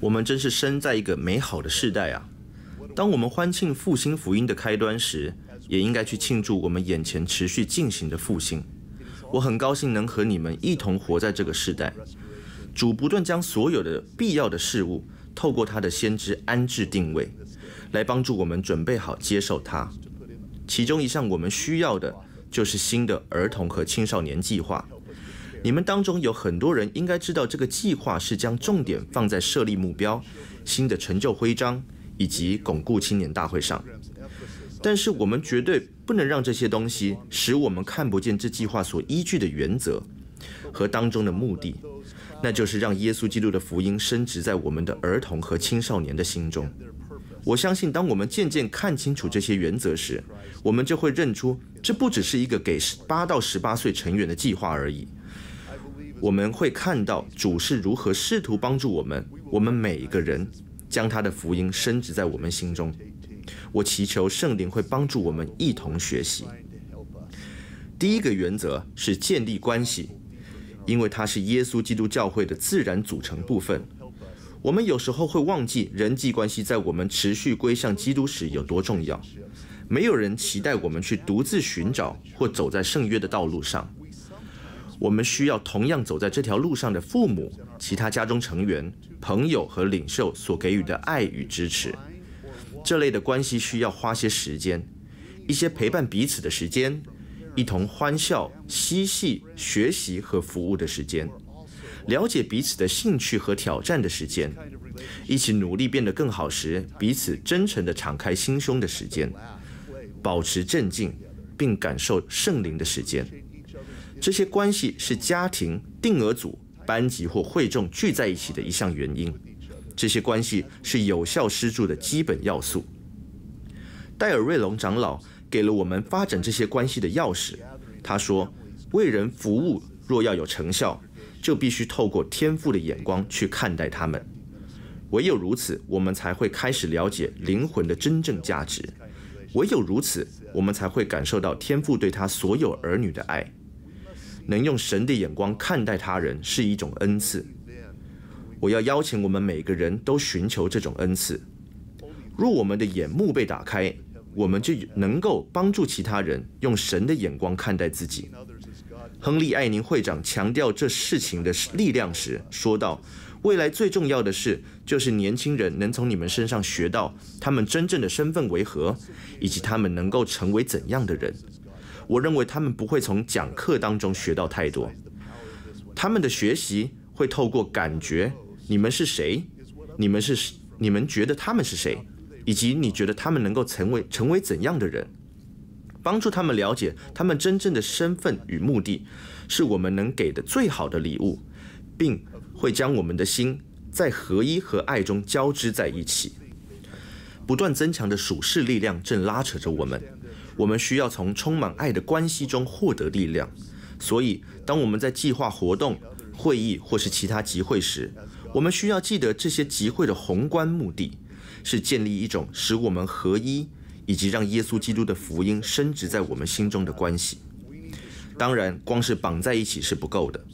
我们真是生在一个美好的世代啊！当我们欢庆复兴福音的开端时，也应该去庆祝我们眼前持续进行的复兴。我很高兴能和你们一同活在这个世代。主不断将所有的必要的事物，透过他的先知安置定位，来帮助我们准备好接受他。其中一项我们需要的，就是新的儿童和青少年计划。你们当中有很多人应该知道，这个计划是将重点放在设立目标、新的成就徽章以及巩固青年大会上。但是我们绝对不能让这些东西使我们看不见这计划所依据的原则和当中的目的，那就是让耶稣基督的福音深植在我们的儿童和青少年的心中。我相信，当我们渐渐看清楚这些原则时，我们就会认出，这不只是一个给十八到十八岁成员的计划而已。我们会看到主是如何试图帮助我们，我们每一个人将他的福音深植在我们心中。我祈求圣灵会帮助我们一同学习。第一个原则是建立关系，因为它是耶稣基督教会的自然组成部分。我们有时候会忘记人际关系在我们持续归向基督时有多重要。没有人期待我们去独自寻找或走在圣约的道路上。我们需要同样走在这条路上的父母、其他家中成员、朋友和领袖所给予的爱与支持。这类的关系需要花些时间，一些陪伴彼此的时间，一同欢笑、嬉戏、学习和服务的时间，了解彼此的兴趣和挑战的时间，一起努力变得更好时，彼此真诚地敞开心胸的时间，保持镇静并感受圣灵的时间。这些关系是家庭、定额组、班级或会众聚在一起的一项原因。这些关系是有效施助的基本要素。戴尔瑞隆长老给了我们发展这些关系的钥匙。他说：“为人服务若要有成效，就必须透过天赋的眼光去看待他们。唯有如此，我们才会开始了解灵魂的真正价值。唯有如此，我们才会感受到天赋对他所有儿女的爱。”能用神的眼光看待他人是一种恩赐。我要邀请我们每个人都寻求这种恩赐。若我们的眼目被打开，我们就能够帮助其他人用神的眼光看待自己。亨利·艾宁会长强调这事情的力量时说道：“未来最重要的事，就是年轻人能从你们身上学到他们真正的身份为何，以及他们能够成为怎样的人。”我认为他们不会从讲课当中学到太多，他们的学习会透过感觉，你们是谁？你们是你们觉得他们是谁？以及你觉得他们能够成为成为怎样的人？帮助他们了解他们真正的身份与目的，是我们能给的最好的礼物，并会将我们的心在合一和爱中交织在一起。不断增强的属世力量正拉扯着我们。我们需要从充满爱的关系中获得力量，所以当我们在计划活动、会议或是其他集会时，我们需要记得这些集会的宏观目的是建立一种使我们合一，以及让耶稣基督的福音深植在我们心中的关系。当然，光是绑在一起是不够的，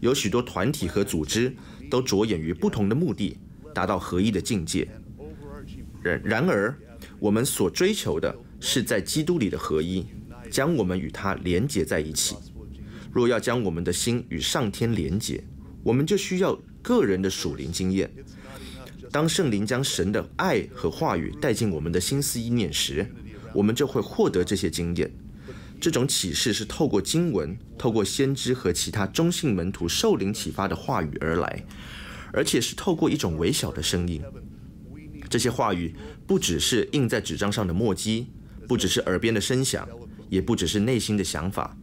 有许多团体和组织都着眼于不同的目的，达到合一的境界。然然而，我们所追求的。是在基督里的合一，将我们与他连结在一起。若要将我们的心与上天连结，我们就需要个人的属灵经验。当圣灵将神的爱和话语带进我们的心思意念时，我们就会获得这些经验。这种启示是透过经文、透过先知和其他中信门徒受灵启发的话语而来，而且是透过一种微小的声音。这些话语不只是印在纸张上的墨迹。不只是耳边的声响，也不只是内心的想法。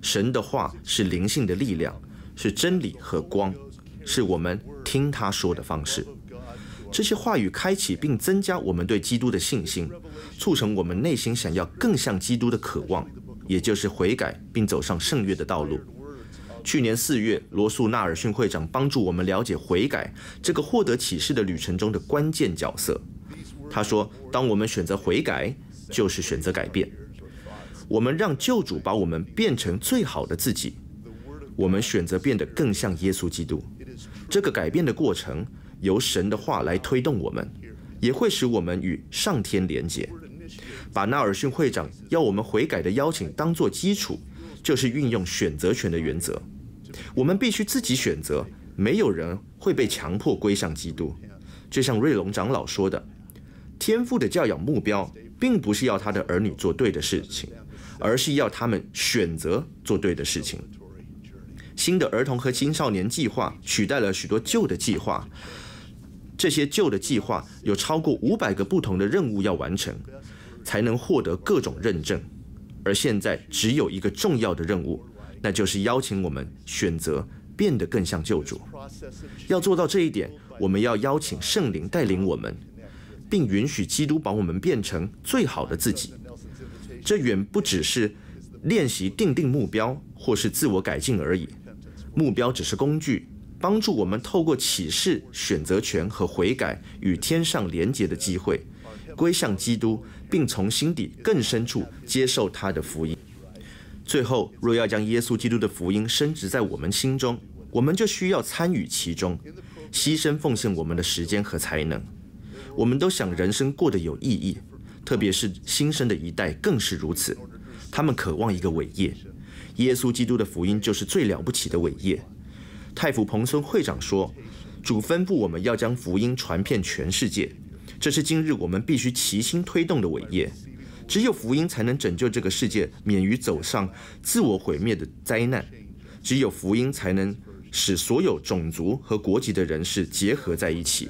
神的话是灵性的力量，是真理和光，是我们听他说的方式。这些话语开启并增加我们对基督的信心，促成我们内心想要更像基督的渴望，也就是悔改并走上圣约的道路。去年四月，罗素·纳尔逊会长帮助我们了解悔改这个获得启示的旅程中的关键角色。他说：“当我们选择悔改，”就是选择改变，我们让救主把我们变成最好的自己，我们选择变得更像耶稣基督。这个改变的过程由神的话来推动我们，也会使我们与上天连结。把纳尔逊会长要我们悔改的邀请当作基础，就是运用选择权的原则。我们必须自己选择，没有人会被强迫归向基督。就像瑞龙长老说的，天父的教养目标，并不是要他的儿女做对的事情，而是要他们选择做对的事情。新的儿童和青少年计划取代了许多旧的计划，这些旧的计划有超过五百个不同的任务要完成，才能获得各种认证，而现在只有一个重要的任务。那就是邀请我们选择变得更像救主。要做到这一点，我们要邀请圣灵带领我们，并允许基督把我们变成最好的自己。这远不只是练习定定目标或是自我改进而已。目标只是工具，帮助我们透过启示、选择权和悔改与天上连结的机会，归向基督，并从心底更深处接受他的福音。最后，若要将耶稣基督的福音深植在我们心中，我们就需要参与其中，牺牲奉献我们的时间和才能。我们都想人生过得有意义，特别是新生的一代更是如此。他们渴望一个伟业，耶稣基督的福音就是最了不起的伟业。太福彭村会长说：“主吩咐我们要将福音传遍全世界，这是今日我们必须齐心推动的伟业。”只有福音才能拯救这个世界免于走上自我毁灭的灾难，只有福音才能使所有种族和国籍的人士结合在一起，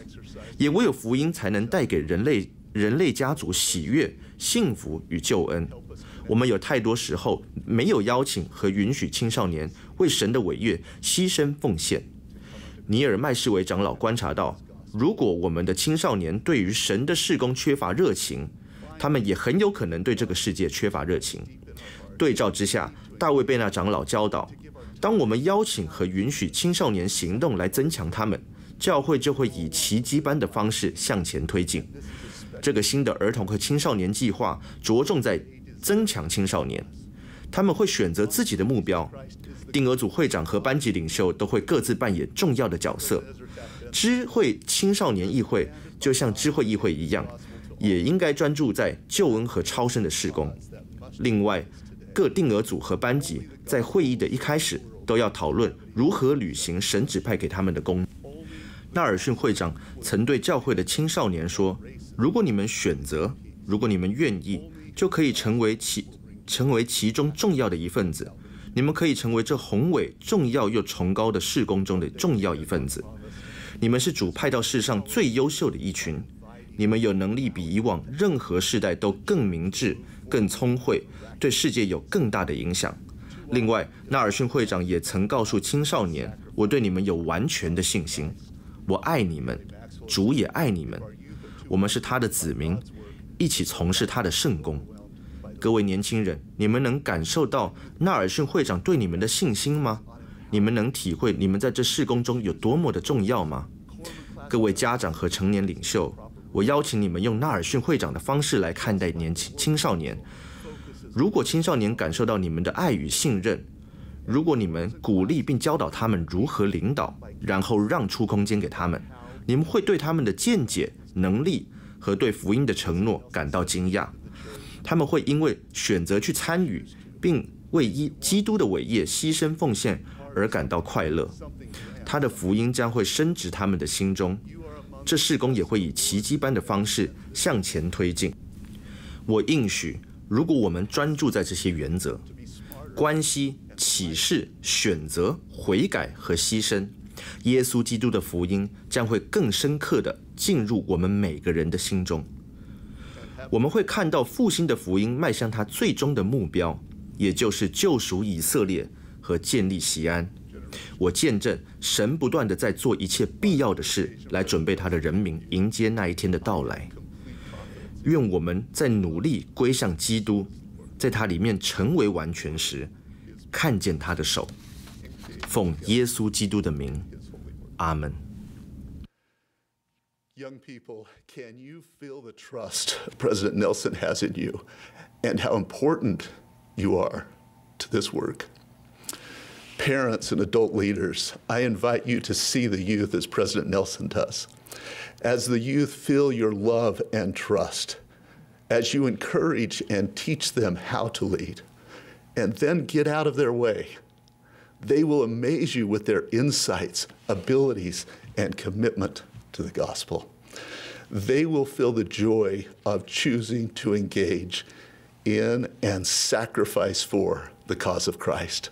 也唯有福音才能带给人类人类家族喜悦、幸福与救恩。我们有太多时候没有邀请和允许青少年为神的伟业牺牲奉献。尼尔麦士维长老观察到，如果我们的青少年对于神的事工缺乏热情，他们也很有可能对这个世界缺乏热情。对照之下，大卫贝纳长老教导：当我们邀请和允许青少年行动来增强他们，教会就会以奇迹般的方式向前推进。这个新的儿童和青少年计划着重在增强青少年，他们会选择自己的目标。定额组会长和班级领袖都会各自扮演重要的角色。知会青少年议会就像知会议会一样。也应该专注在救恩和超生的事工。另外，各定额组和班级在会议的一开始都要讨论如何履行神指派给他们的工。纳尔逊会长曾对教会的青少年说：“如果你们选择，如果你们愿意，就可以成为其成为其中重要的一份子。你们可以成为这宏伟、重要又崇高的事工中的重要一份子。你们是主派到世上最优秀的一群。”你们有能力比以往任何世代都更明智、更聪慧，对世界有更大的影响。另外，纳尔逊会长也曾告诉青少年：“我对你们有完全的信心，我爱你们，主也爱你们。我们是他的子民，一起从事他的圣工。”各位年轻人，你们能感受到纳尔逊会长对你们的信心吗？你们能体会你们在这事工中有多么的重要吗？各位家长和成年领袖。我邀请你们用纳尔逊会长的方式来看待年轻青少年。如果青少年感受到你们的爱与信任，如果你们鼓励并教导他们如何领导，然后让出空间给他们，你们会对他们的见解、能力和对福音的承诺感到惊讶。他们会因为选择去参与，并为一基督的伟业牺牲奉献而感到快乐。他的福音将会深植他们的心中。这事工也会以奇迹般的方式向前推进。我应许，如果我们专注在这些原则、关系、启示、选择、悔改和牺牲，耶稣基督的福音将会更深刻地进入我们每个人的心中。我们会看到复兴的福音迈向它最终的目标，也就是救赎以色列和建立锡安。我见证神不断地在做一切必要的事，来准备他的人民迎接那一天的到来。愿我们在努力归向基督，在他里面成为完全时，看见他的手。奉耶稣基督的名，阿门。Young people, can you feel the trust President Nelson has in you, and how important you are to this work? Parents and adult leaders, I invite you to see the youth as President Nelson does. As the youth feel your love and trust, as you encourage and teach them how to lead, and then get out of their way, they will amaze you with their insights, abilities, and commitment to the gospel. They will feel the joy of choosing to engage in and sacrifice for the cause of Christ.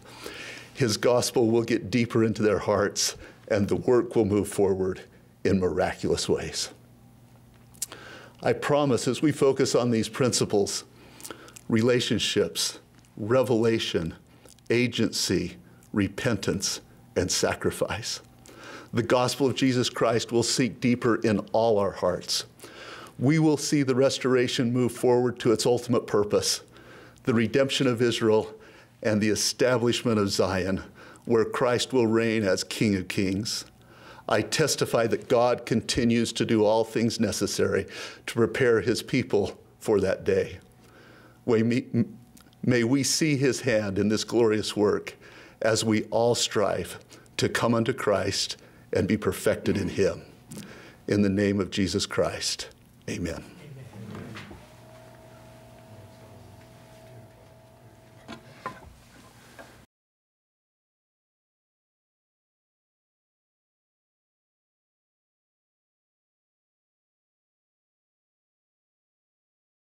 His gospel will get deeper into their hearts, and the work will move forward in miraculous ways. I promise as we focus on these principles relationships, revelation, agency, repentance, and sacrifice the gospel of Jesus Christ will seek deeper in all our hearts. We will see the restoration move forward to its ultimate purpose the redemption of Israel and the establishment of Zion, where Christ will reign as King of Kings. I testify that God continues to do all things necessary to prepare his people for that day. May we see his hand in this glorious work as we all strive to come unto Christ and be perfected in him. In the name of Jesus Christ, amen.